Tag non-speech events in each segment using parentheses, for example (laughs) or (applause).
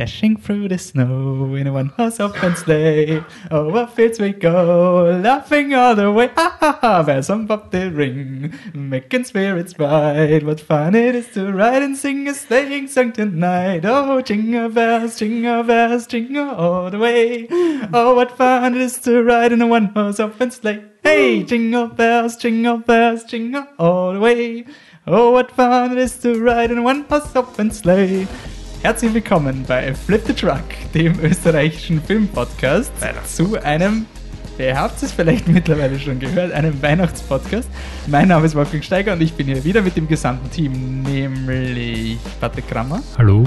Dashing through the snow in a one horse open sleigh. Oh, Over fields we go, laughing all the way. Ha ha ha, bells on ring, making spirits bright. What fun it is to ride and sing a sleighing song tonight. Oh, jingle bells, jingle bells, jingle all the way. Oh, what fun it is to ride in a one horse open sleigh. Hey, jingle bells, jingle bells, jingle all the way. Oh, what fun it is to ride in a one horse open sleigh. Herzlich willkommen bei Flip the Truck, dem österreichischen Filmpodcast, zu einem, ihr habt es vielleicht (laughs) mittlerweile schon gehört, einem Weihnachtspodcast. Mein Name ist Wolfgang Steiger und ich bin hier wieder mit dem gesamten Team, nämlich Patrick Krammer. Hallo.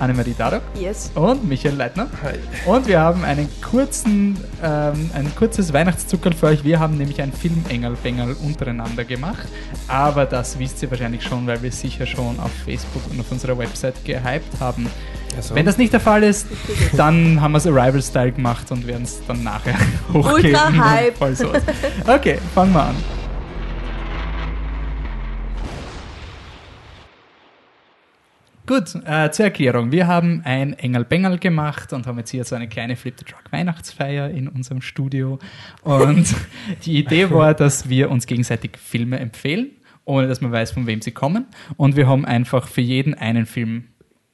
Annemarie Darok Yes. und Michael Leitner. Hi. Und wir haben einen kurzen, ähm, ein kurzes Weihnachtszuckerl für euch. Wir haben nämlich ein Film-Engel-Bengel untereinander gemacht. Aber das wisst ihr wahrscheinlich schon, weil wir es sicher schon auf Facebook und auf unserer Website gehypt haben. Also, Wenn das nicht der Fall ist, dann haben wir es Arrival-Style gemacht und werden es dann nachher (laughs) hochgeben. Ultra Hype. Okay, fangen wir an. Gut, äh, zur Erklärung. Wir haben ein Engel-Bengel gemacht und haben jetzt hier so eine kleine Flip the Truck Weihnachtsfeier in unserem Studio. Und (laughs) die Idee war, dass wir uns gegenseitig Filme empfehlen, ohne dass man weiß, von wem sie kommen. Und wir haben einfach für jeden einen Film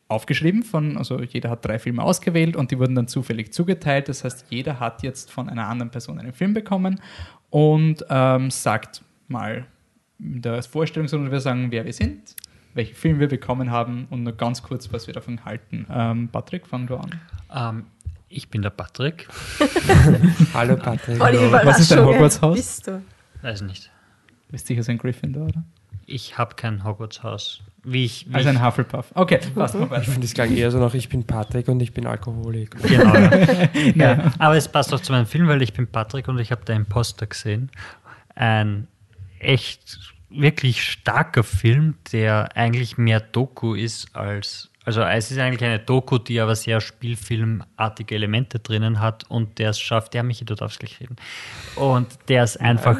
aufgeschrieben von, also jeder hat drei Filme ausgewählt und die wurden dann zufällig zugeteilt. Das heißt, jeder hat jetzt von einer anderen Person einen Film bekommen und ähm, sagt mal in der Vorstellungsrunde, wir sagen, wer wir sind, welchen Film wir bekommen haben und nur ganz kurz, was wir davon halten. Ähm, Patrick, fang du an. ähm, ich bin der Patrick. (laughs) Hallo Patrick. Die Was ist dein Hogwarts-Haus? Bist du? Weiß nicht. Bist sicher so ein Gryffindor, oder? Ich habe kein Hogwarts-Haus. Wie ich. Wie Also ein Hufflepuff. Okay, passt mal Ich finde, es klang eher so nach, ich bin Patrick und ich bin Alkoholik. genau. (laughs) Ja. ja. Aber es passt auch zu meinem Film, weil ich bin Patrick und ich habe der Imposter gesehen. Ein echt wirklich starker Film, der eigentlich mehr Doku ist als. Also es ist eigentlich eine Doku, die aber sehr spielfilmartige Elemente drinnen hat und der es schafft, der mich dort aufs gleich reden. Und der es einfach,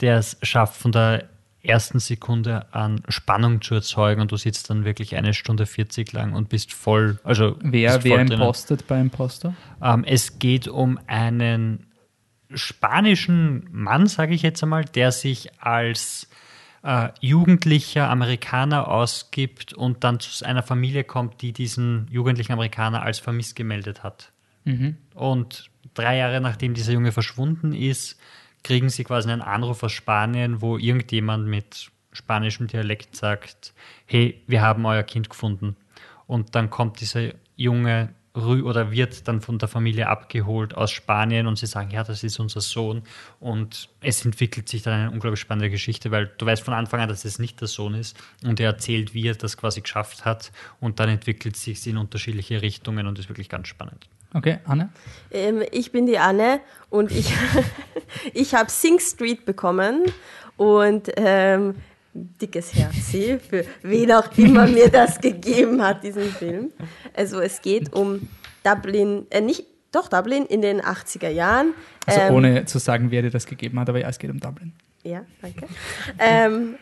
der es schafft, von der ersten Sekunde an Spannung zu erzeugen und du sitzt dann wirklich eine Stunde 40 lang und bist voll, also Wer, wer impostet bei Imposter? Ähm, es geht um einen spanischen Mann, sage ich jetzt einmal, der sich als äh, jugendlicher Amerikaner ausgibt und dann zu einer Familie kommt, die diesen jugendlichen Amerikaner als vermisst gemeldet hat. Und drei Jahre nachdem dieser Junge verschwunden ist, kriegen sie quasi einen Anruf aus Spanien, wo irgendjemand mit spanischem Dialekt sagt, hey, wir haben euer Kind gefunden. Und dann kommt dieser Junge oder wird dann von der Familie abgeholt aus Spanien und sie sagen, ja, das ist unser Sohn. Und es entwickelt sich dann eine unglaublich spannende Geschichte, weil du weißt von Anfang an, dass es nicht der Sohn ist und er erzählt, wie er das quasi geschafft hat und dann entwickelt sich es in unterschiedliche Richtungen und ist wirklich ganz spannend. Okay, Anne? Ähm, ich bin die Anne und ich, (laughs) ich habe Sing Street bekommen und ähm, dickes Herz für wen auch immer mir das gegeben hat, diesen Film. Also es geht um Dublin, äh, nicht, doch Dublin in den 80er Jahren. Also Ähm, ohne zu sagen, wer dir das gegeben hat, aber ja, es geht um Dublin. Ja, danke. ähm,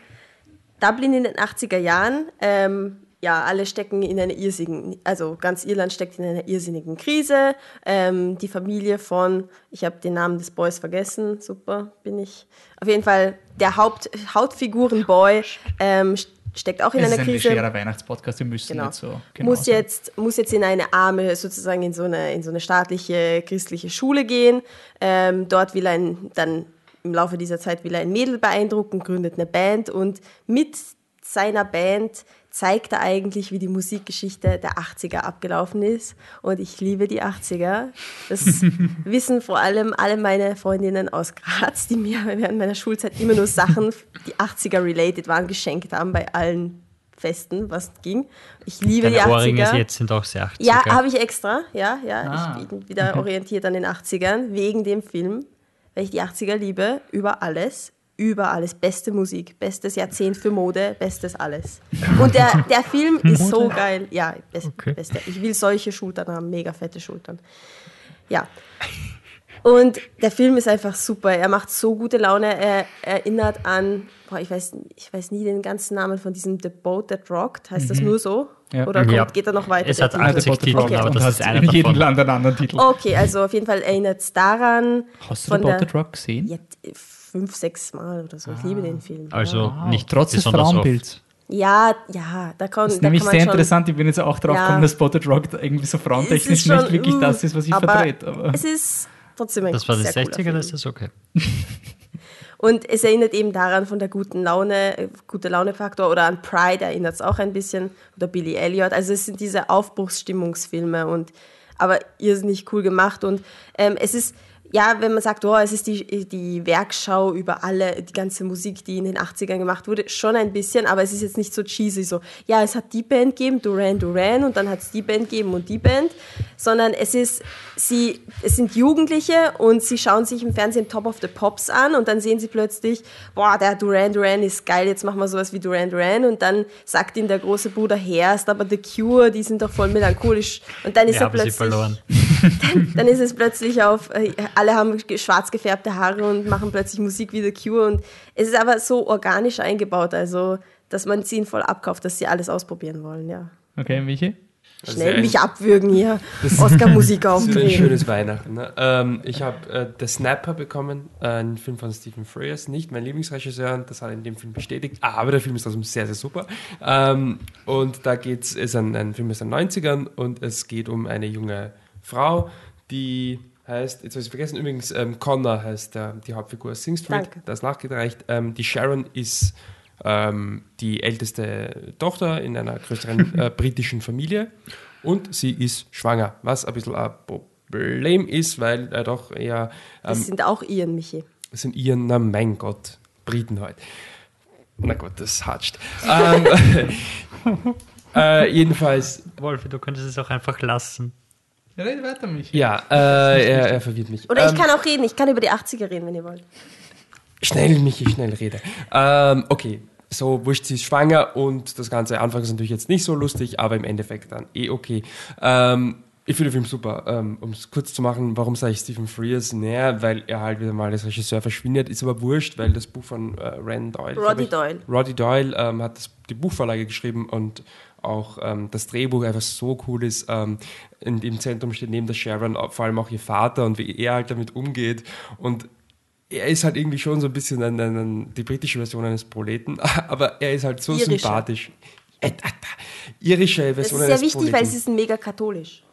Dublin in den 80er Jahren. Ähm, ja, alle stecken in einer irrsinnigen, also ganz Irland steckt in einer irrsinnigen Krise. Ähm, die Familie von, ich habe den Namen des Boys vergessen, super, bin ich. Auf jeden Fall, der Haupt, Hauptfiguren-Boy ähm, steckt auch in es ist einer ein Krise legerer Weihnachtspodcast, wir müssen genau. nicht so genau muss sein. jetzt muss jetzt in eine arme sozusagen in so eine in so eine staatliche christliche Schule gehen ähm, dort will er ein, dann im Laufe dieser Zeit will er ein Mädel beeindrucken gründet eine Band und mit seiner Band zeigt er eigentlich, wie die Musikgeschichte der 80er abgelaufen ist. Und ich liebe die 80er. Das (laughs) wissen vor allem alle meine Freundinnen aus Graz, die mir während meiner Schulzeit immer nur Sachen, die 80er related waren, geschenkt haben bei allen Festen, was ging. Ich liebe Deine die 80er. Ohrringe jetzt sind auch sehr 80er. Ja, habe ich extra. Ja, ja. Ah. Ich bin wieder (laughs) orientiert an den 80ern wegen dem Film, weil ich die 80er liebe, über alles. Über alles. Beste Musik, bestes Jahrzehnt für Mode, bestes alles. Und der, der Film (laughs) ist so geil. Ja, best, Okay. beste. Ich will solche Schultern haben, mega fette Schultern. Ja. Und der Film ist einfach super. Er macht so gute Laune. Er erinnert an, boah, ich weiß, ich weiß nie den ganzen Namen von diesem The Boat That Rocked. Heißt das nur so? Ja. Oder kommt, Ja. geht er noch weiter? Es hat Titel? 80 Titel, Okay. aber das ist einer in jedem davon. Land einen anderen Titel. Okay, also auf jeden Fall erinnert es daran. Hast du The der- Botted Rock gesehen? Ja, t- fünf, sechs Mal oder so. Ich liebe den Film. Also nicht Trotz des oft. Frauenbilds. Ja, ja, da kann, Das ist da nämlich sehr schon, interessant. Ich bin jetzt auch drauf Ja. gekommen, dass Spotted Rock irgendwie so frauentechnisch ist schon, nicht wirklich uh, das ist, was ich aber vertrete. Aber Es ist trotzdem ein Das war die sehr cooler 60er, Film. das ist okay. (laughs) Und es erinnert eben daran von der guten Laune, äh, gute Laune-Faktor oder an Pride erinnert es auch ein bisschen oder Billy Elliot. Also es sind diese Aufbruchsstimmungsfilme und aber irrsinnig cool gemacht und ähm, es ist ja, wenn man sagt, oh, es ist die, die Werkschau über alle, die ganze Musik, die in den 80ern gemacht wurde, schon ein bisschen, aber es ist jetzt nicht so cheesy, so, ja, es hat die Band gegeben, Duran Duran, und dann hat es die Band gegeben und die Band, sondern es ist, sie, es sind Jugendliche und sie schauen sich im Fernsehen Top of the Pops an und dann sehen sie plötzlich, boah, der Duran Duran ist geil, jetzt machen wir sowas wie Duran Duran und dann sagt ihnen der große Bruder, Herst, aber The Cure, die sind doch voll melancholisch und dann ist Wir er plötzlich verloren. (laughs) dann ist es plötzlich auf, äh, alle haben schwarz gefärbte Haare und machen plötzlich Musik wie The Cure und es ist aber so organisch eingebaut, also dass man es ihnen voll abkauft, dass sie alles ausprobieren wollen, ja. okay, Michi? Also Schnell ein- mich abwürgen hier, (laughs) Oscar-Musik Das ist ein aufdrehen. schönes Weihnachten. Ne? Ähm, ich habe äh, The Snapper bekommen, äh, einen Film von Stephen Frears, nicht mein Lieblingsregisseur, das hat er in dem Film bestätigt, aber der Film ist trotzdem sehr, sehr super. Ähm, und da geht es, ist ein, ein Film aus den 90ern und es geht um eine junge Frau, die heißt, jetzt habe ich es vergessen, übrigens ähm, Connor heißt der, die Hauptfigur aus Sing Street, Danke. das nachgereicht. Ähm, die Sharon ist ähm, die älteste Tochter in einer größeren (laughs) äh, britischen Familie und sie ist schwanger, was ein bisschen ein Problem ist, weil er doch eher Das ähm, sind auch Ian, Michi. sind ihren, na mein Gott, Briten halt. Na Gott, das hatscht. ähm, (laughs) äh, jedenfalls, Wolfi, du könntest es auch einfach lassen. Ja, red weiter, Michi. ja, äh, (laughs) er, er verwirrt mich. Oder ich Ähm, kann auch reden, ich kann über die 80er reden, wenn ihr wollt. Schnell, Michi, schnell rede. Ähm, okay, so wurscht, sie ist schwanger und das Ganze anfangs natürlich jetzt nicht so lustig, aber im Endeffekt dann eh okay. Ähm, ich finde den Film super. Ähm, um es kurz zu machen, warum sage ich Stephen Frears? Naja, weil er halt wieder mal als Regisseur verschwindet, ist aber wurscht, weil das Buch von äh, Ren Doyle. Roddy ich, Doyle. Roddy Doyle ähm, hat das, die Buchvorlage geschrieben und auch ähm, das Drehbuch einfach so cool ist. Ähm, in, Im Zentrum steht neben der Sharon vor allem auch ihr Vater und wie er halt damit umgeht. Und er ist halt irgendwie schon so ein bisschen ein, ein, ein, die britische Version eines Proleten, (laughs) aber er ist halt so Irischer. sympathisch. Äh, Irische Das Version ist sehr eines wichtig, Proleten. weil sie sind mega katholisch.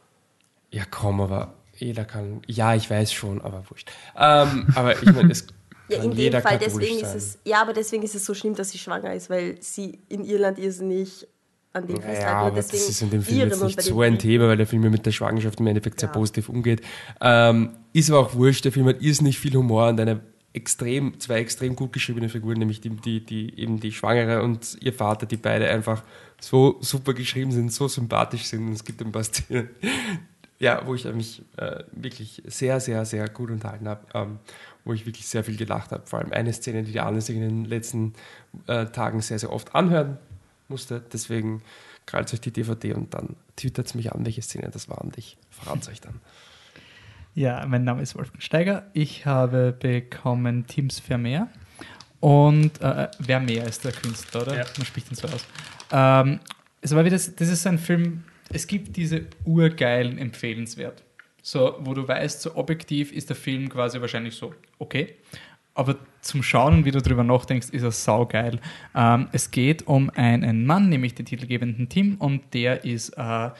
Ja, komm, aber jeder kann. Ja, ich weiß schon, aber wurscht. Ähm, aber ich meine, es (laughs) Ja, in dem Fall, deswegen sein. ist es, ja, aber deswegen ist es so schlimm, dass sie schwanger ist, weil sie in Irland irrsinnig an dem Ja, festhalten aber und das deswegen ist in dem Film jetzt nicht so ein Thema, weil der Film ja mit der Schwangerschaft im Endeffekt sehr Ja. positiv umgeht. Ähm, ist aber auch wurscht, der Film hat irrsinnig viel Humor und eine extrem, zwei extrem gut geschriebene Figuren, nämlich die, die, die, eben die Schwangere und ihr Vater, die beide einfach so super geschrieben sind, so sympathisch sind und es gibt ein paar Szenen, (laughs) ja, wo ich mich äh, wirklich sehr, sehr, sehr gut unterhalten habe, ähm, wo ich wirklich sehr viel gelacht habe. Vor allem eine Szene, die die Anne sich in den letzten äh, Tagen sehr, sehr oft anhören musste. Deswegen krallt euch die DVD und dann twittert mich an, welche Szene das war und ich verrate es euch dann. Ja, mein Name ist Wolfgang Steiger. Ich habe bekommen Teams Vermeer. Und äh, Vermeer ist der Künstler, oder? Ja. Man spricht ihn so aus. Ähm, es war wieder, das ist ein Film, es gibt diese urgeilen empfehlenswert. So, wo du weißt, so objektiv ist der Film quasi wahrscheinlich so, okay. Aber zum Schauen wie du drüber nachdenkst, ist er saugeil. Ähm, es geht um einen Mann, nämlich den titelgebenden Tim, und der ist äh,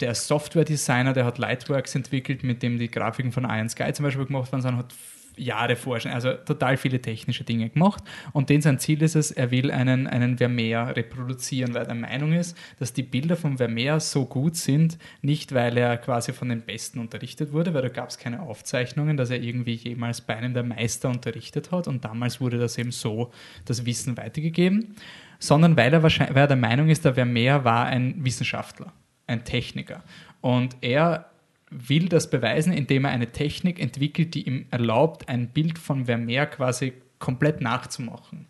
der Software-Designer, der hat Lightworks entwickelt, mit dem die Grafiken von Iron Sky zum Beispiel gemacht worden sind, hat Jahre vorher schon, also total viele technische Dinge gemacht. Und den sein Ziel ist es, er will einen, einen Vermeer reproduzieren, weil er der Meinung ist, dass die Bilder vom Vermeer so gut sind, nicht weil er quasi von den Besten unterrichtet wurde, weil da gab es keine Aufzeichnungen, dass er irgendwie jemals bei einem der Meister unterrichtet hat. Und damals wurde das eben so das Wissen weitergegeben, sondern weil er, wahrscheinlich, weil er der Meinung ist, der Vermeer war ein Wissenschaftler ein Techniker. Und er will das beweisen, indem er eine Technik entwickelt, die ihm erlaubt, ein Bild von Vermeer quasi komplett nachzumachen.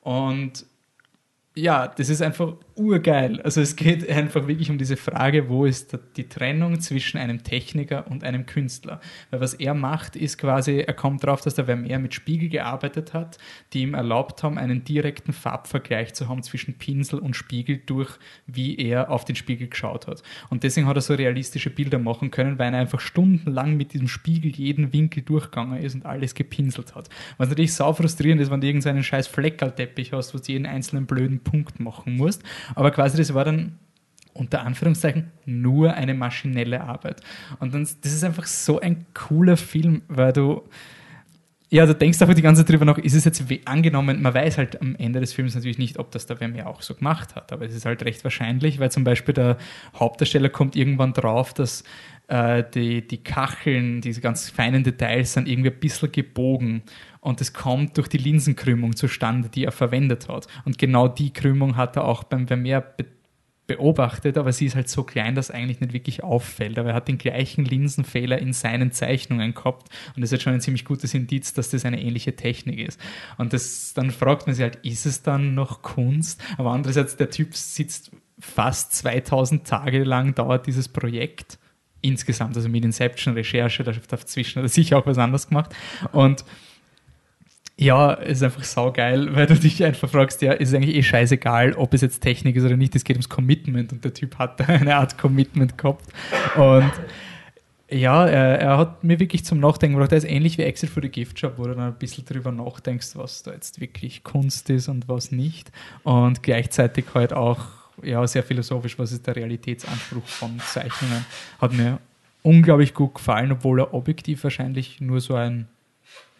Und ja, das ist einfach urgeil. Also es geht einfach wirklich um diese Frage, wo ist die Trennung zwischen einem Techniker und einem Künstler. Weil was er macht, ist quasi, er kommt darauf, dass der Vermeer mit Spiegel gearbeitet hat, die ihm erlaubt haben, einen direkten Farbvergleich zu haben zwischen Pinsel und Spiegel durch, wie er auf den Spiegel geschaut hat. Und deswegen hat er so realistische Bilder machen können, weil er einfach stundenlang mit diesem Spiegel jeden Winkel durchgegangen ist und alles gepinselt hat. Was natürlich sau frustrierend ist, wenn du irgendeinen scheiß Fleckerlteppich hast, wo du jeden einzelnen blöden Punkt machen musst. Aber quasi das war dann unter Anführungszeichen nur eine maschinelle Arbeit. Und dann, das ist einfach so ein cooler Film, weil du, ja, du denkst einfach die ganze Zeit drüber nach, ist es jetzt angenommen, man weiß halt am Ende des Films natürlich nicht, ob das der Vermeer auch so gemacht hat, aber es ist halt recht wahrscheinlich, weil zum Beispiel der Hauptdarsteller kommt irgendwann drauf, dass äh, die, die Kacheln, diese ganz feinen Details sind irgendwie ein bisschen gebogen und es kommt durch die Linsenkrümmung zustande, die er verwendet hat. Und genau die Krümmung hat er auch beim Vermeer be beobachtet, aber sie ist halt so klein, dass eigentlich nicht wirklich auffällt. Aber er hat den gleichen Linsenfehler in seinen Zeichnungen gehabt und das ist schon ein ziemlich gutes Indiz, dass das eine ähnliche Technik ist. Und das, dann fragt man sich halt, ist es dann noch Kunst? Aber andererseits, der Typ sitzt fast 2000 Tage lang, dauert dieses Projekt insgesamt, also mit Inception-Recherche, dazwischen hat er sicher auch was anderes gemacht. Und ja, ist einfach saugeil, weil du dich einfach fragst, ja, ist eigentlich eh scheißegal, ob es jetzt Technik ist oder nicht, es geht ums Commitment und der Typ hat da (laughs) eine Art Commitment gehabt. Und ja, er, er, hat mir wirklich zum Nachdenken gebracht. Er ist ähnlich wie Exit for the Gift Shop, wo du dann ein bisschen drüber nachdenkst, was da jetzt wirklich Kunst ist und was nicht. Und gleichzeitig halt auch ja, sehr philosophisch, was ist der Realitätsanspruch von Zeichnungen. Hat mir unglaublich gut gefallen, obwohl er objektiv wahrscheinlich nur so ein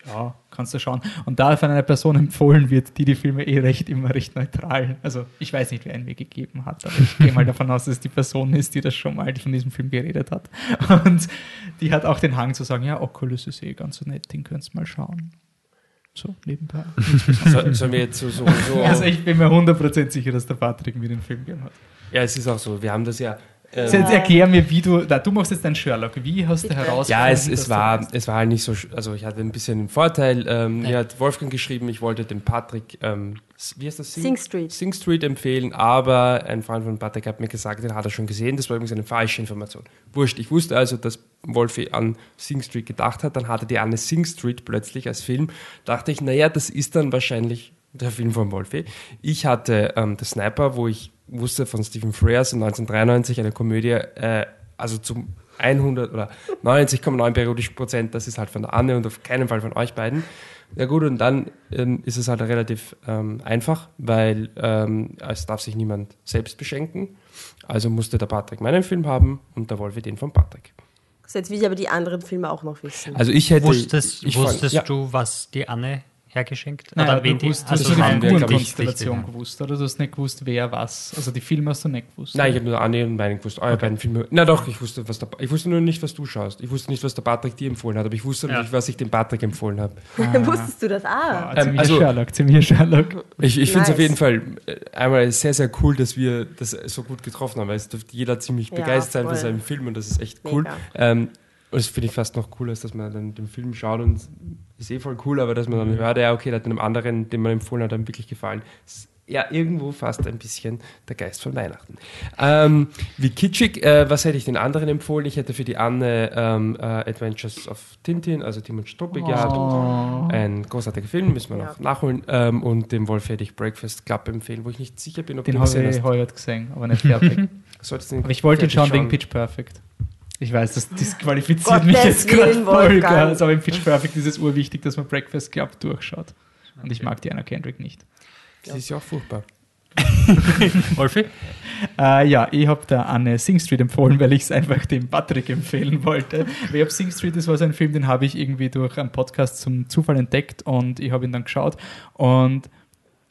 ja, kannst du schauen. Und da von einer Person empfohlen wird, die die Filme eh recht immer recht neutral, also ich weiß nicht, wer ihn mir gegeben hat, aber ich gehe mal davon aus, dass es die Person ist, die das schon mal von diesem Film geredet hat. Und die hat auch den Hang zu sagen, ja, Oculus ist eh ganz so nett, den könntest du mal schauen. So, nebenbei. so, sollen wir jetzt so, so, so Also ich bin mir 100% sicher, dass der Patrick mir den Film gegeben hat. Ja, es ist auch so. Wir haben das ja ähm, jetzt erklär mir, wie du, da, du machst jetzt deinen Sherlock, wie hast du herausgefunden? Ja, es, es war, es war halt nicht so, also ich hatte ein bisschen einen Vorteil. Ähm, mir hat Wolfgang geschrieben, ich wollte dem Patrick, ähm, wie heißt das? Sing, Sing Street. Sing Street empfehlen, aber ein Freund von Patrick hat mir gesagt, den hat er schon gesehen, das war übrigens eine falsche Information. Wurscht, ich wusste also, dass Wolfi an Sing Street gedacht hat, dann hatte die Anne Sing Street plötzlich als Film, dachte ich, naja, das ist dann wahrscheinlich der Film von Wolfi. Ich hatte ähm, The Sniper, wo ich wusste von Stephen Frears 1993 eine Komödie, äh, also zum 100 oder 99,9 periodisch Prozent, das ist halt von der Anne und auf keinen Fall von euch beiden. Ja gut, und dann ähm, ist es halt relativ ähm, einfach, weil ähm, es darf sich niemand selbst beschenken. Also musste der Patrick meinen Film haben und der Wolfi den von Patrick. So, jetzt will ich aber die anderen Filme auch noch wissen. Also ich hätte... Wusstest, ich wusstest fand, ja. du, was die Anne hergeschenkt? Naja, oder du wusst, hast du die Figurenkonstellation gewusst, oder? Du hast nicht gewusst, wer was. Also die Filme hast du nicht gewusst. Nein, ich habe nur Anne und meinen gewusst. Eure okay. beiden Filme. Na doch, ich wusste, was der, ich wusste nur nicht, was du schaust. Ich wusste nicht, was der Patrick dir empfohlen hat, aber ich wusste ja. nicht, was ich dem Patrick empfohlen habe. Ah. (laughs) Wusstest du das? Ah. Ja, ziemlich also, Sherlock, ziemlich Sherlock. Ich, ich finde es auf jeden Fall äh, einmal sehr, sehr cool, dass wir das so gut getroffen haben, weil es dürfte jeder ziemlich begeistert sein von seinem Film und das ist echt cool. Ähm, das finde ich fast noch cooler, als dass man dann den Film schaut und ist eh voll cool, aber dass man dann hört, ja, okay, der hat einem anderen, den man empfohlen hat, dann wirklich gefallen. Ist ja, irgendwo fast ein bisschen der Geist von Weihnachten. Ähm, wie kitschig, äh, was hätte ich den anderen empfohlen? Ich hätte für die Anne ähm, äh, Adventures of Tintin, also Tim und Struppi oh. gehabt. Ein großartiger Film, müssen wir ja. noch nachholen. Ähm, und dem Wolf hätte ich Breakfast Club empfehlen, wo ich nicht sicher bin, ob den du gesehen hast. Den habe ich heute gesehen, aber nicht fertig. (laughs) aber ich wollte ihn schauen wegen Pitch Perfect. Ich weiß, das disqualifiziert (laughs) mich jetzt gerade voll. Also, aber im Pitch Perfect ist es urwichtig, dass man Breakfast Club durchschaut. Und ich mag Diana Kendrick nicht. Sie ist ja auch furchtbar. (laughs) Wolfi? Äh, ja, ich habe der Anne Sing Street empfohlen, weil ich es einfach dem Patrick empfehlen wollte. ich habe Sing Street, das war so ein Film, den habe ich irgendwie durch einen Podcast zum Zufall entdeckt und ich habe ihn dann geschaut und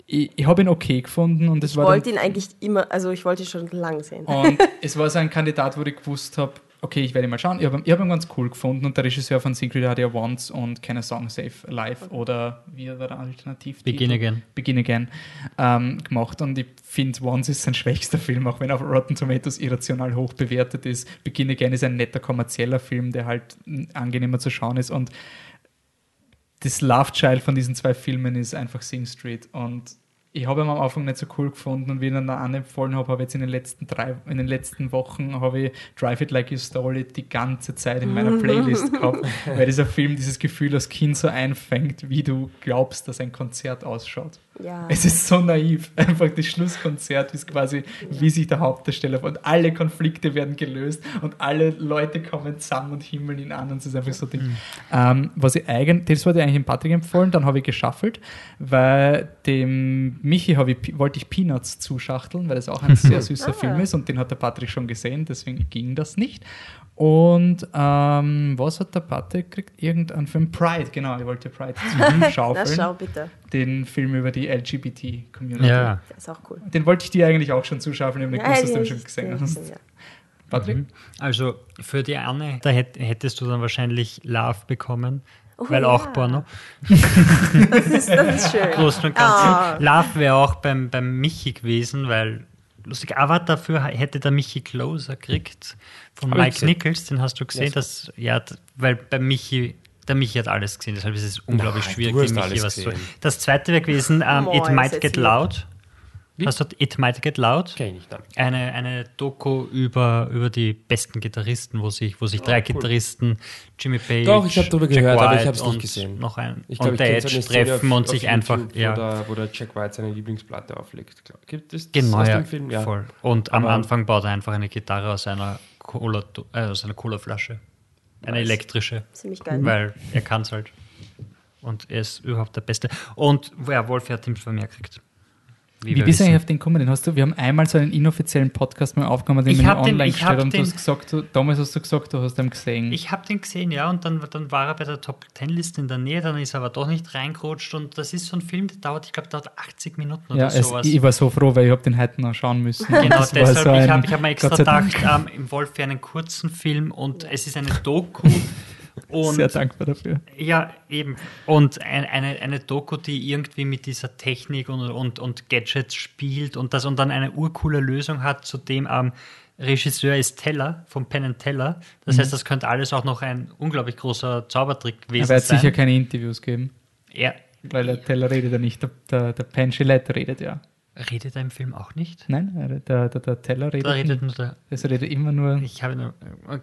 ich, ich habe ihn okay gefunden und es ich war. Ich wollte ihn eigentlich immer, also ich wollte ihn schon lang sehen. Und (laughs) es war so ein Kandidat, wo ich gewusst habe, okay, ich werde mal schauen. Ich habe hab ihn ganz cool gefunden und der Regisseur von Secret hat ja Once und keine Song Save Alive oder wie war der Alternativ? Begin Again. Begin Again ähm, gemacht und ich finde, Once ist sein schwächster Film, auch wenn er auf Rotten Tomatoes irrational hoch bewertet ist. Begin Again ist ein netter kommerzieller Film, der halt angenehmer zu schauen ist und das Love Child von diesen zwei Filmen ist einfach Sing Street und ich habe ihn am Anfang nicht so cool gefunden und wie ich ihn dann anempfohlen habe, habe ich jetzt in den letzten drei, in den letzten Wochen habe ich Drive It Like You Stole It die ganze Zeit in meiner (laughs) Playlist gehabt, weil dieser Film dieses Gefühl als Kind so einfängt, wie du glaubst, dass ein Konzert ausschaut. Ja. Es ist so naiv. (laughs) Einfach das Schlusskonzert ist quasi, wie sich der Hauptdarsteller und alle Konflikte werden gelöst und alle Leute kommen zusammen und himmeln ihn an und es ist einfach so Ding. Ähm, was ich eigentlich, das wollte ich eigentlich dem Patrick empfohlen, dann habe ich geschaffelt, weil dem Michi habe ich, wollte ich Peanuts zuschachteln, weil das auch ein (laughs) sehr süßer Ah. Film ist und den hat der Patrick schon gesehen, deswegen ging das nicht. Und ähm, was hat der Patrick gekriegt? Irgendein Film? Pride, genau, ich wollte Pride (laughs) Na zuschaufeln schau bitte. Den Film über die LGBT-Community. Ja. Der ist auch cool. Den wollte ich dir eigentlich auch schon zuschaufeln, ich habe nicht gewusst, dass du den den schon gesehen hast. ja. Patrick? Also für die Anne, da hätt, hättest du dann wahrscheinlich Love bekommen, Oh weil ja. auch Porno. Das ist, das ist (laughs) schön. Großen und Ah. Ganzen. Love wäre auch beim, beim Michi gewesen, weil lustig, aber dafür hätte der Michi Closer gekriegt von Hab Mike. Nichols, den hast du gesehen, Ja, dass, ja, weil bei Michi, der Michi hat alles gesehen, deshalb ist es unglaublich Nein, schwierig, dem Michi alles was zu. gesehen. Das zweite wäre gewesen, ähm, Moin, It Might Get. Loud. Wie? Hast du It Might Get Loud? Kenn ich nicht. Nein. Eine, eine Doku über, über die besten Gitarristen, wo sich, wo sich drei Gitarristen, Jimmy Page, Doch, ich hab drüber Jack gehört, aber ich White hab's nicht und gesehen. Noch ein, Ich glaube, und ich der Edge treffen auf, und auf sich YouTube, einfach, wo, ja. der, wo der Jack White seine Lieblingsplatte auflegt. Glaub- Gibt es das Genau, aus ja, dem Film? Ja. voll. Und am Aber- Anfang baut er einfach eine Gitarre aus einer Cola, äh, aus einer Colaflasche. Eine Nice. elektrische. Ziemlich geil. Weil er kann es halt. Und er ist überhaupt der Beste. Und ja, Wolf hat Teams von mir gekriegt. Wie wir bist du eigentlich auf den gekommen? Den hast du, wir haben einmal so einen inoffiziellen Podcast mal aufgenommen, den Ich wir den- online ich hab gestellt und du den- hast gesagt, du, damals hast du gesagt, du hast ihn gesehen. Ich habe den gesehen, ja, und dann, dann war er bei der Top Ten Liste in der Nähe, dann ist er aber doch nicht reingerutscht und das ist so ein Film, der dauert, ich glaube, dauert 80 Minuten oder ja, es, sowas. ich war so froh, weil ich habe den heute noch schauen müssen. Genau, deshalb, so ich ein- habe ich hab mir extra gedacht, ähm, im Wolf für einen kurzen Film und es ist eine Doku. (laughs) Und sehr dankbar dafür. Ja, eben. Und ein, eine, eine Doku, die irgendwie mit dieser Technik und, und, und Gadgets spielt und das und dann eine urcoole Lösung hat, zu dem ähm, Regisseur ist Teller von Penn and Teller. Das Mhm. heißt, das könnte alles auch noch ein unglaublich großer Zaubertrick Er gewesen wird sein. sicher keine Interviews geben, er weil der Teller redet ja nicht, der, der, der Penn Gillette redet ja. Redet er im Film auch nicht. Nein, er- der, der, der Teller redet, Da redet nicht. nur der. Es redet immer nur... Ich habe nur.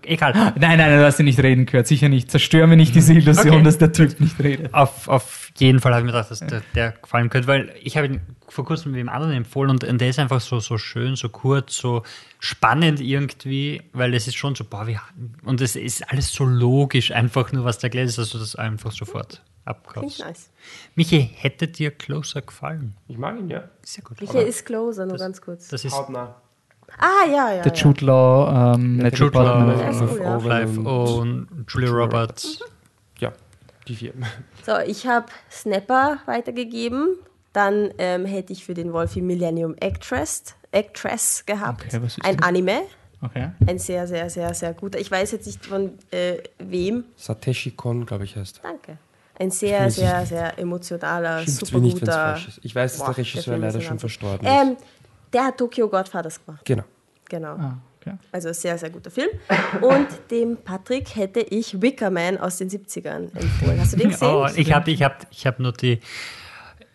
Egal. (gasps) Nein, nein, nein, du hast ihn nicht reden gehört. Sicher nicht. Zerstör mir nicht diese Illusion, Okay. dass der Typ nicht redet. Auf, auf jeden Fall habe ich mir gedacht, dass der, der gefallen könnte, weil ich habe ihn vor kurzem mit dem anderen empfohlen und, und der ist einfach so, so schön, so kurz, so spannend irgendwie, weil es ist schon so, boah, wie, und es ist alles so logisch, einfach nur, was da erklärt ist, dass du das einfach sofort Klingt abkaufst. nice. Michi, hätte dir Closer gefallen? Ich mag ihn, ja. Sehr gut. Welcher ist Closer? Nur ganz kurz. Das ist Hautnah. ah, ja, ja. Der ja. Jude Law, ähm, Natalie Jude. Law, und- Owen, Julia Roberts. Ja, die vier. (laughs) So, ich habe Snapper weitergegeben. Dann ähm, hätte ich für den Wolfie Millennium Actress, Actress gehabt. Okay, was ist ein das? Anime. Okay. Ein sehr, sehr, sehr, sehr guter. Ich weiß jetzt nicht von äh, wem. Satoshi Kon, glaube ich, heißt. Danke. Ein sehr, sehr, sehr emotionaler, super guter. Ich weiß, dass Boah, der der Regisseur ist leider schon verstorben ist. Ähm, der hat Tokyo Godfathers gemacht. Genau. Genau. Ah, okay. Also sehr, sehr guter Film. Und dem Patrick hätte ich Wicker Man aus den 70ern empfohlen. Hast du den (laughs) gesehen? Oh, ich habe ich hab, ich hab nur die.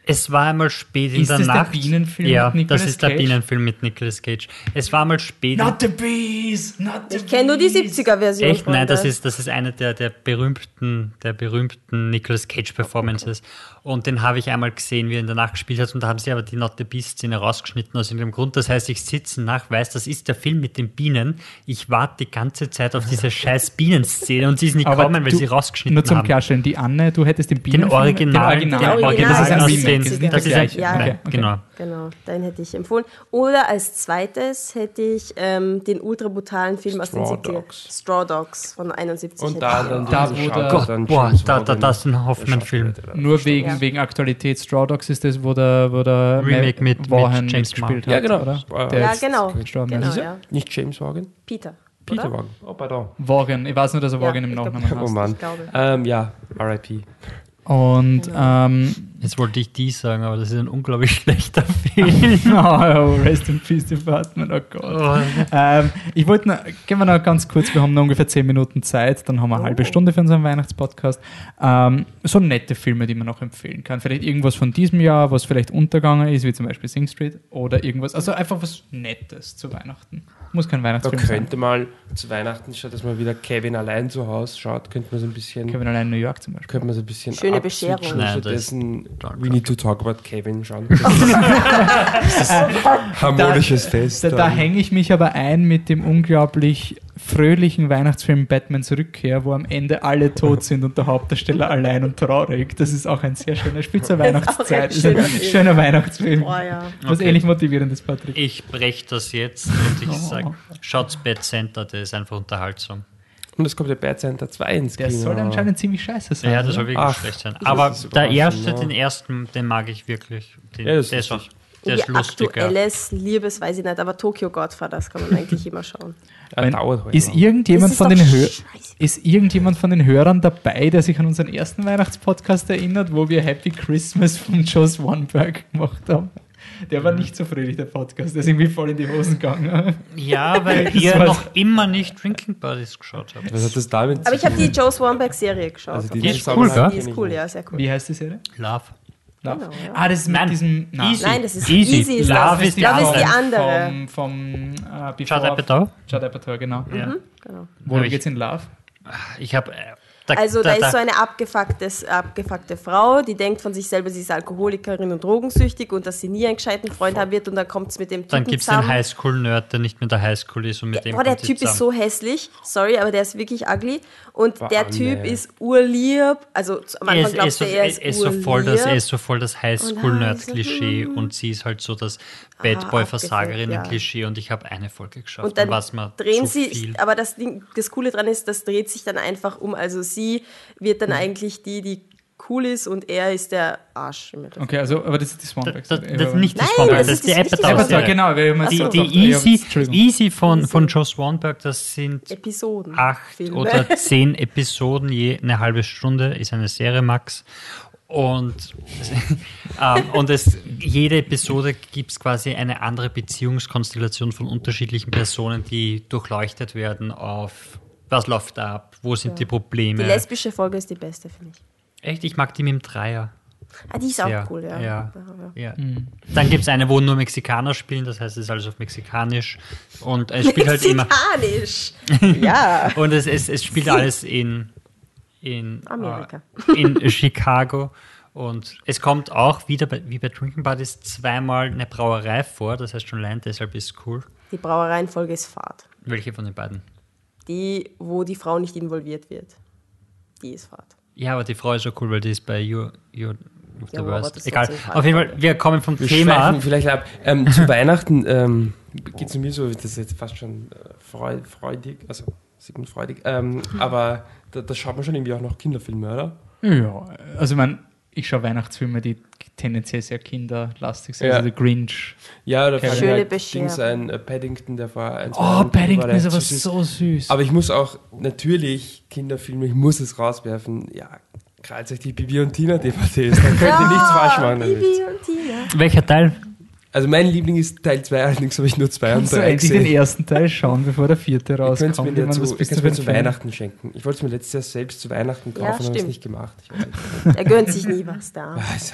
Es war einmal spät in Ist der das der Nacht. Bienenfilm ja, mit Nicolas das ist der Cage? Bienenfilm mit Nicolas Cage. Es war einmal spät. in- Not the bees! Not the Ich kenne nur die 70er-Version. Echt? Nein, das ist, das ist eine der, der berühmten, der berühmten Nicolas Cage Performances. Und den habe ich einmal gesehen, wie er in der Nacht gespielt hat. Und da haben sie aber die Not the Beast Szene rausgeschnitten aus irgendeinem Grund. Das heißt, ich sitze nach, weiß, das ist der Film mit den Bienen. Ich warte die ganze Zeit auf diese scheiß Bienenszene und sie ist nicht Aber gekommen, weil du- sie rausgeschnitten Nur zum haben. Klarstellen, die Anne, du hättest den Den Bienenfilm... Original, den den Original. Original das ist ein Remake, den das ist ein-. Ja. Okay, okay. Genau. Genau, den hätte ich empfohlen. Oder als zweites hätte ich ähm, den ultra brutalen Film aus den Straw 70er. Dogs. Straw Dogs von 71. Und da dann dann boah, James da- da- Morgan, das ist ein der Hoffmann-Film. Schauspieler, der dann Nur wegen, Ja. wegen Aktualität. Straw Dogs ist das, wo der, wo der Remake mit- mit James mitgespielt Marr. hat, Ja, genau. oder? Der Ja, genau. gestorben genau ist. ja. Nicht James Morgan? Peter. Peter oder? Morgan. Oh, pardon. Vaughan. Ich weiß nur, dass er Ja, Vaughan im Nachnamen Oh heißt. Mann. Ähm, ja, R.I.P. Und Genau. ähm, Jetzt wollte ich die sagen, aber das ist ein unglaublich (laughs) schlechter Film. (laughs) Oh, Rest in Peace Department, oh Gott. Ähm, ich wollte noch, gehen wir noch ganz kurz, wir haben noch ungefähr 10 Minuten Zeit, dann haben wir eine halbe Stunde für unseren Weihnachtspodcast. Ähm, so nette Filme, die man noch empfehlen kann. Vielleicht irgendwas von diesem Jahr, was vielleicht untergegangen ist, wie zum Beispiel Sing Street oder irgendwas. Also einfach was Nettes zu Weihnachten. Muss kein Weihnachtsfilm sein. könnte mal zu Weihnachten, statt dass man wieder Kevin allein zu Hause schaut, könnte man so ein bisschen, Kevin allein in New York zum Beispiel. könnte man so ein bisschen Schöne Bescherung. Nein, stattdessen Don't We need to talk about Kevin. (laughs) Das ist harmonisches Fest. Da, da hänge ich mich aber ein mit dem unglaublich fröhlichen Weihnachtsfilm Batmans Rückkehr, wo am Ende alle tot (laughs) sind und der Hauptdarsteller allein und traurig. Das ist auch ein sehr schöner Spiel zur (laughs) Das Weihnachtszeit. ein Das ist ein schöner schöner Weihnachtsfilm. Boah, ja. Was Okay. ähnlich motivierendes, Patrick. Ich breche das jetzt und ich Oh. sage, schaut's Bad Center, der ist einfach unterhaltsam. Und es kommt der Bad Center 2 ins Der Kino. soll anscheinend ziemlich scheiße sein. Ja, das oder? soll wirklich Ach, schlecht sein. Aber der erste, ja. den ersten, den mag ich wirklich. Den, Ja, das der ist ist, auch, der ist Wie lustig. Ja. aktuelles Liebes, weiß ich nicht, aber Tokyo Godfather, das kann man eigentlich immer schauen. (laughs) Wenn- ist irgendjemand von den Hör ist irgendjemand von den Hörern dabei, der sich an unseren ersten Weihnachtspodcast erinnert, wo wir Happy Christmas von Joe Swanberg gemacht haben? Der war nicht so fröhlich, der Podcast. Der ist irgendwie voll in die Hosen gegangen. Ja, weil (laughs) ihr noch immer nicht Drinking Buddies geschaut habt. Was hat das damit Aber ich habe die? Joe Swanberg-Serie geschaut. Also Die die ist cool, gell? die ist cool, ja, sehr cool. Wie heißt die Serie? Love. Love? Genau, ja. Ah, das ist mit Nein. diesem. Nein. Easy. Nein, das ist Easy. Easy. ist Love das. ist die Love ist die andere. Vom, vom äh, Before- Judd Apatow? Judd Apatow, genau. Ja. Genau. Worum geht's in Love? Ich habe. Da, Also da ist so eine abgefuckte, abgefuckte Frau, die denkt von sich selber, sie ist Alkoholikerin und drogensüchtig und dass sie nie einen gescheiten Freund haben wird und dann kommt es mit dem Typen Dann gibt es den. Highschool-Nerd, der nicht mit der Highschool ist und mit dem Boah, der Typ ist zusammen. so hässlich. Sorry, aber der ist wirklich ugly. Und Boah, der nee. Typ ist urlieb. Also am Er Anfang ist, er, ist glaubst so, du, er er ist ist so voll das, er ist so voll das Und Highschool-Nerd-Klischee dann und sie ist halt so das Bad Boy-Versagerinnen-Klischee ja. und ich habe eine Folge geschaut. Und dann war's mir drehen sie, viel. aber das, Ding, das Coole dran ist, das dreht sich dann einfach um. Also sie wird dann Mhm. eigentlich die, die cool ist und er ist der Arsch. Okay, also, aber das ist die Das, Swanberg. das, das ist nicht die Nein, Swanberg, das das ist die die Apatow. Genau. Wir haben jetzt Die, so die ja, Easy. Easy von, von Joe Swanberg, das sind Episoden. acht Filme. oder (laughs) zehn Episoden, je eine halbe Stunde ist eine Serie max. Und, (laughs) ähm, und es, jede Episode gibt es quasi eine andere Beziehungskonstellation von unterschiedlichen Personen, die durchleuchtet werden auf was läuft ab, wo sind die Probleme. Die lesbische Folge ist die beste, finde ich. Echt, ich mag die mit dem Dreier. Ah, die ist auch Ja, cool, ja. ja. ja. Ja. Dann gibt es eine, wo nur Mexikaner spielen, das heißt, es ist alles auf Mexikanisch. Und es spielt halt immer. Mexikanisch. (laughs) ja. Und es, es, es spielt alles in, in, Amerika. Äh, in Chicago. Und es kommt auch wieder bei, wie bei Drinking Buddies zweimal eine Brauerei vor, das heißt schon allein deshalb ist es cool. Die Brauereienfolge ist Fahrt. Welche von den beiden? Die, wo die Frau nicht involviert wird. Die ist Fahrt. Ja, aber die Frau ist so cool, weil die ist bei You, you with the Ja, das Worst. Egal. Auf jeden Fall, wir kommen vom Wir Thema vielleicht ab. Ähm, (laughs) zu Weihnachten ähm, geht es mir so, das ist jetzt fast schon äh, freu, freudig, also Sigmund freudig, ähm, aber da, da schaut man schon irgendwie auch noch Kinderfilme, oder? Ja, also ich meine, ich schaue Weihnachtsfilme, die tendenziell sehr kinderlastig sind. Ja. Also The Grinch. Ja, da fällt mir Schöne halt Bescherung. Dings ein, äh, Paddington, der vor ein, zwei Oh, Paddington war, ist aber süß so süß. Aber ich muss auch, natürlich, Kinderfilme, ich muss es rauswerfen, ja, krallt euch die Bibi und Tina DVDs, da könnt ihr nichts falsch machen damit. Bibi und Tina. Welcher Teil? Also mein Liebling ist Teil 2, allerdings habe ich nur zwei und Kannst du drei endlich den gesehen. ersten Teil schauen, bevor der vierte Ihr könnt es rauskommt? mir, zu, ihr mir zu? Weihnachten schenken. Ich wollte es mir letztes Jahr selbst zu Weihnachten kaufen, Ja, aber habe es nicht gemacht. Ich, Er (laughs) gönnt sich nie was da. also,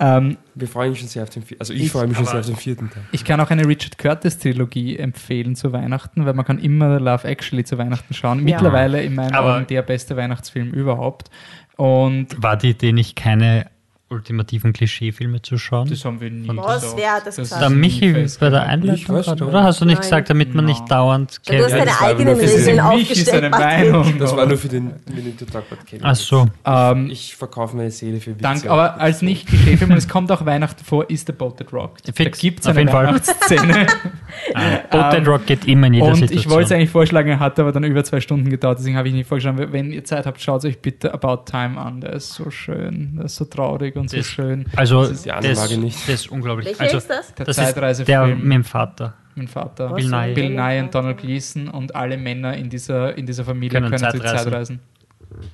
Ähm, wir freuen uns schon sehr auf den vierten. Also ich, Ich- freue mich schon sehr auf den vierten Teil. ich kann auch eine Richard Curtis Trilogie empfehlen zu Weihnachten, weil man kann immer Love Actually zu Weihnachten schauen. Mittlerweile in meinen Augen der beste Weihnachtsfilm überhaupt. Und War die Idee nicht keine ultimativen Klischeefilme zu schauen? das haben wir nie Was, gesagt. wer hat das ist gesagt? Der Michi bei der Einleitung gerade, nicht. oder? Hast du nicht Nein. gesagt, damit man nicht dauernd Du hast Ja, deine das war eigenen nur für Das ist Regeln aufgestellt. Meinung. Das war nur für den Minute to Talk About Kevin. Ach so. Ähm, Ich verkaufe meine Seele für Witze. Dank, aber als nicht Klischeefilm, und es kommt auch Weihnachten vor, ist The Boat That Rocked. Fix, da gibt es auf eine jeden Fall. Weihnachtsszene. (laughs) Boat Dead Rock geht immer in jeder und Situation. ich wollte es eigentlich vorschlagen, er hat aber dann über zwei Stunden gedauert, deswegen habe ich nicht vorgeschlagen. Wenn ihr Zeit habt, schaut euch bitte About Time an. Der ist so schön, der ist so traurig und so Das- schön. also, Das das ist die andere ist, Frage nicht. das ist unglaublich. Welcher also, ist das? Der das ist der Zeitreisefilm mit dem Vater. mit dem Vater. Was? Bill Nye. Bill Nye und Donald Gleason und alle Männer in dieser, in dieser Familie Können können, zu Zeitreisen. Zeitreisen.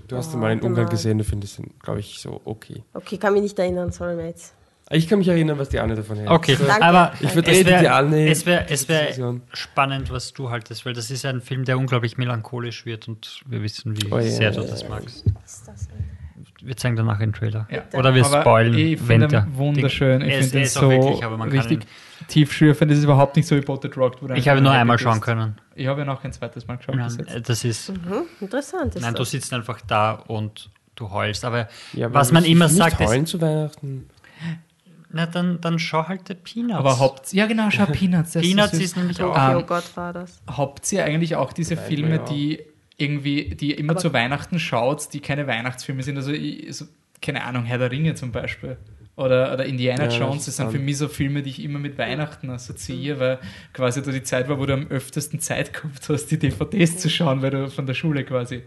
Du hast Oh, ihn mal in warte Ungarn mal. gesehen, du findest ihn, glaube ich, so okay. Okay, kann mich nicht erinnern, sorry, Mates. Ich kann mich erinnern, was die Anne davon hält. Okay, Danke. aber Ich es wär- Anne. Es wäre es wär Diskussion. spannend, was du haltest, weil das ist ein Film, der unglaublich melancholisch wird und wir wissen, wie Oh sehr du das magst. Ist das? Wir zeigen danach einen Trailer. Ja. Oder wir Aber spoilen, Ich wenn finde der. ihn wunderschön. Ich ist- finde ihn ist auch so wirklich, aber man kann richtig tiefschürfend. Das ist überhaupt nicht so wie Botted du Ich habe nur einmal schauen können. Ich habe ja noch ein zweites Mal geschaut. Nein, das ist. Hm, interessant ist Nein, du das. sitzt einfach da und du heulst. Aber Ja, aber was man immer nicht sagt, ist, heulen zu Weihnachten. na dann, dann schau halt der Peanuts. Aber habt ja genau, schau (laughs) Peanuts. Peanuts so süß. ist nämlich auch. Ähm, Gott war das. Habt ihr eigentlich auch diese Filme, die irgendwie, die immer Aber- zu Weihnachten schaut, die keine Weihnachtsfilme sind? Also, ich, so, keine Ahnung, Herr der Ringe zum Beispiel. Oder, oder Indiana Ja, das Jones, das sind für mich so Filme, die ich immer mit Weihnachten assoziiere, weil quasi da die Zeit war, wo du am öftesten Zeit gehabt hast, die DVDs zu schauen, weil du von der Schule quasi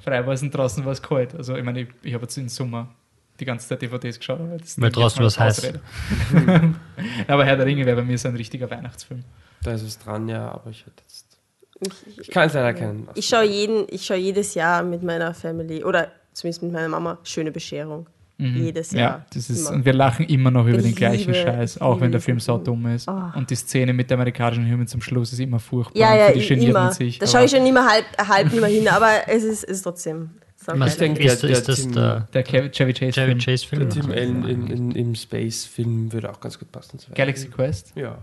frei warst und draußen war es kalt. Also ich meine, ich, ich habe jetzt im Sommer die ganze Zeit DVDs geschaut. Aber das Weil jetzt draußen was heiß. (laughs) Aber Herr der Ringe wäre bei mir so ein richtiger Weihnachtsfilm. Da ist es dran, ja, aber ich hätte jetzt. Ich, Ich kann es leider keinen. ich schaue jeden, ich schaue jedes Jahr mit meiner Family oder zumindest mit meiner Mama schöne Bescherung. Jedes Jahr. Mhm. Ja, das ist, Immer. und wir lachen immer noch über Ich den gleichen liebe- Scheiß, ich auch wenn der Film so dumm ist. Oh. Und die Szene mit der amerikanischen Hymne zum Schluss ist immer furchtbar. Ja, ja, für die genierten immer. sich. Da schaue ich schon immer halb, halb immer hin, aber es ist, ist trotzdem. Was denke, ist, der- ist das Tim- der Der Chevy Chase Chevy Film. Chase Film? Der Tim Allen in, in, im Space-Film würde auch ganz gut passen. Galaxy Quest? Ja,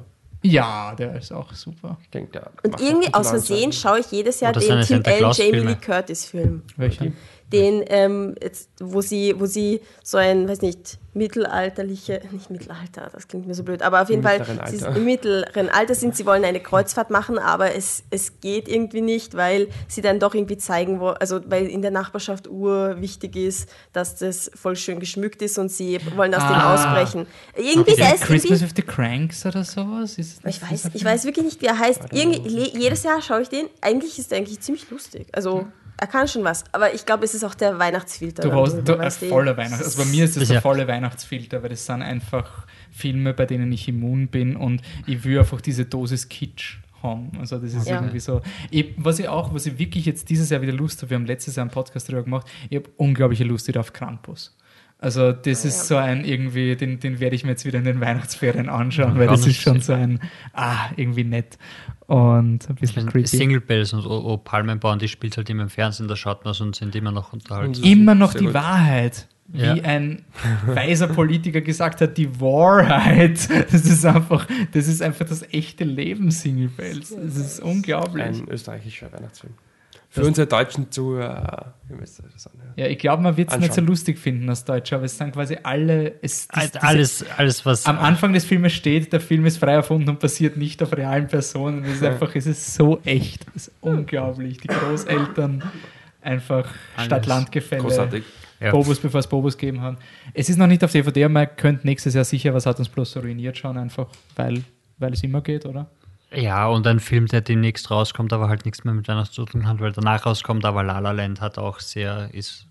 Ja, der ist auch super. ich denke, der. Und irgendwie auch aus Versehen schaue ich jedes Jahr Oder den seine Tim Allen Jamie. Lee Curtis Film. Welcher? Den, ähm, jetzt, wo sie, wo sie so ein, weiß nicht, mittelalterliche, (laughs) nicht Mittelalter, das klingt mir so blöd, aber auf jeden Im Fall, mittleren sie im mittleren Alter sind, sie wollen eine Kreuzfahrt machen, aber es, es geht irgendwie nicht, weil sie dann doch irgendwie zeigen wollen, also weil in der Nachbarschaft urwichtig ist, dass das voll schön geschmückt ist und sie wollen aus dem Ah. ausbrechen. Irgendwie, Okay. der ist Christmas irgendwie, with the Cranks oder sowas? Ist es ich weiß, ich weiß wirklich nicht, wie er heißt. Irgendwie, jedes Jahr schaue ich den. Eigentlich ist er eigentlich ziemlich lustig. Also, er kann schon was. Aber ich glaube, es ist auch der Weihnachtsfilter. Du brauchst du, du? voller Weihnachts... Also bei mir ist das Das der ja- volle Weihnachtsfilter, weil das sind einfach Filme, bei denen ich immun bin und ich will einfach diese Dosis Kitsch haben. Also das ist Ja. irgendwie so... Ich, was ich auch, was ich wirklich jetzt dieses Jahr wieder Lust habe, wir haben letztes Jahr einen Podcast darüber gemacht, ich habe unglaubliche Lust wieder auf Krampus. Also das ist so ein irgendwie, den, den werde ich mir jetzt wieder in den Weihnachtsferien anschauen, weil Gar das ist schon so ein, ah, irgendwie nett und ein bisschen creepy. Single Bells und O, o Palmenbaum, die spielt halt immer im Fernsehen, da schaut man es und sind immer noch unterhalten. immer noch Sehr die gut. Wahrheit. Wie Ja. ein weiser Politiker gesagt hat, die Wahrheit. Das ist einfach, das ist einfach das echte Leben, Single Bells. Das ist unglaublich. Ein österreichischer Weihnachtsfilm. Für unsere deutschen das anhören. Ja, ich glaube, man wird es nicht so lustig finden als Deutscher, aber es sind quasi alle. Es, das- diese- alles, alles, was. Am Anfang des Filmes steht, der Film ist frei erfunden und basiert nicht auf realen Personen. Es ist einfach, es ist so echt. Es ist unglaublich. Die Großeltern einfach Stadt-Land-Gefälle. Großartig. Ja. Bobus, bevor es Bobus gegeben hat. Es ist noch nicht auf DVD, aber man könnte nächstes Jahr sicher, was hat uns bloß so ruiniert schauen, einfach weil, weil es immer geht, oder? Ja, und ein Film, der demnächst rauskommt, aber halt nichts mehr mit Weihnachten zu tun hat, weil danach rauskommt, aber La La Land hat auch sehr, ist,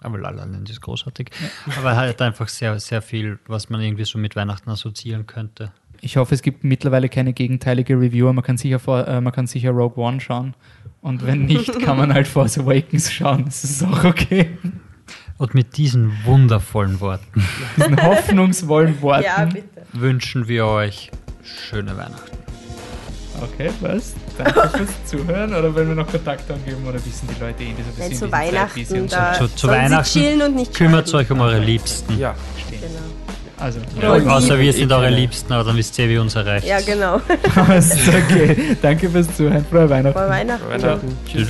aber La La Land ist großartig, aber hat einfach sehr, sehr viel, was man irgendwie so mit Weihnachten assoziieren könnte. Ich hoffe, es gibt mittlerweile keine gegenteilige Reviewer. Man kann sicher, vor, äh, man kann sicher Rogue One schauen. Und wenn nicht, (laughs) kann man halt Force Awakens schauen. Das ist auch okay. Und mit diesen wundervollen Worten Diesen hoffnungsvollen (laughs) Worten. Ja, bitte. wünschen wir euch schöne Weihnachten. Okay, was? Danke fürs (laughs) Zuhören. Oder wenn wir noch Kontakt angeben oder wissen die Leute eh, dass wir zu in dieser Zeit, wie sie Weihnachten, uns da Zu- zu Weihnachten chillen und nicht Kümmert euch um eure Liebsten. Ja, stehen. Genau. Also, Ja, Ja. außer wir sind eure Liebsten, aber dann wisst ihr, wie uns erreicht. Ja, genau. ist (laughs) okay. Danke fürs Zuhören. Frohe Weihnachten. Vor Weihnachten. Weihnachten. Tschüss.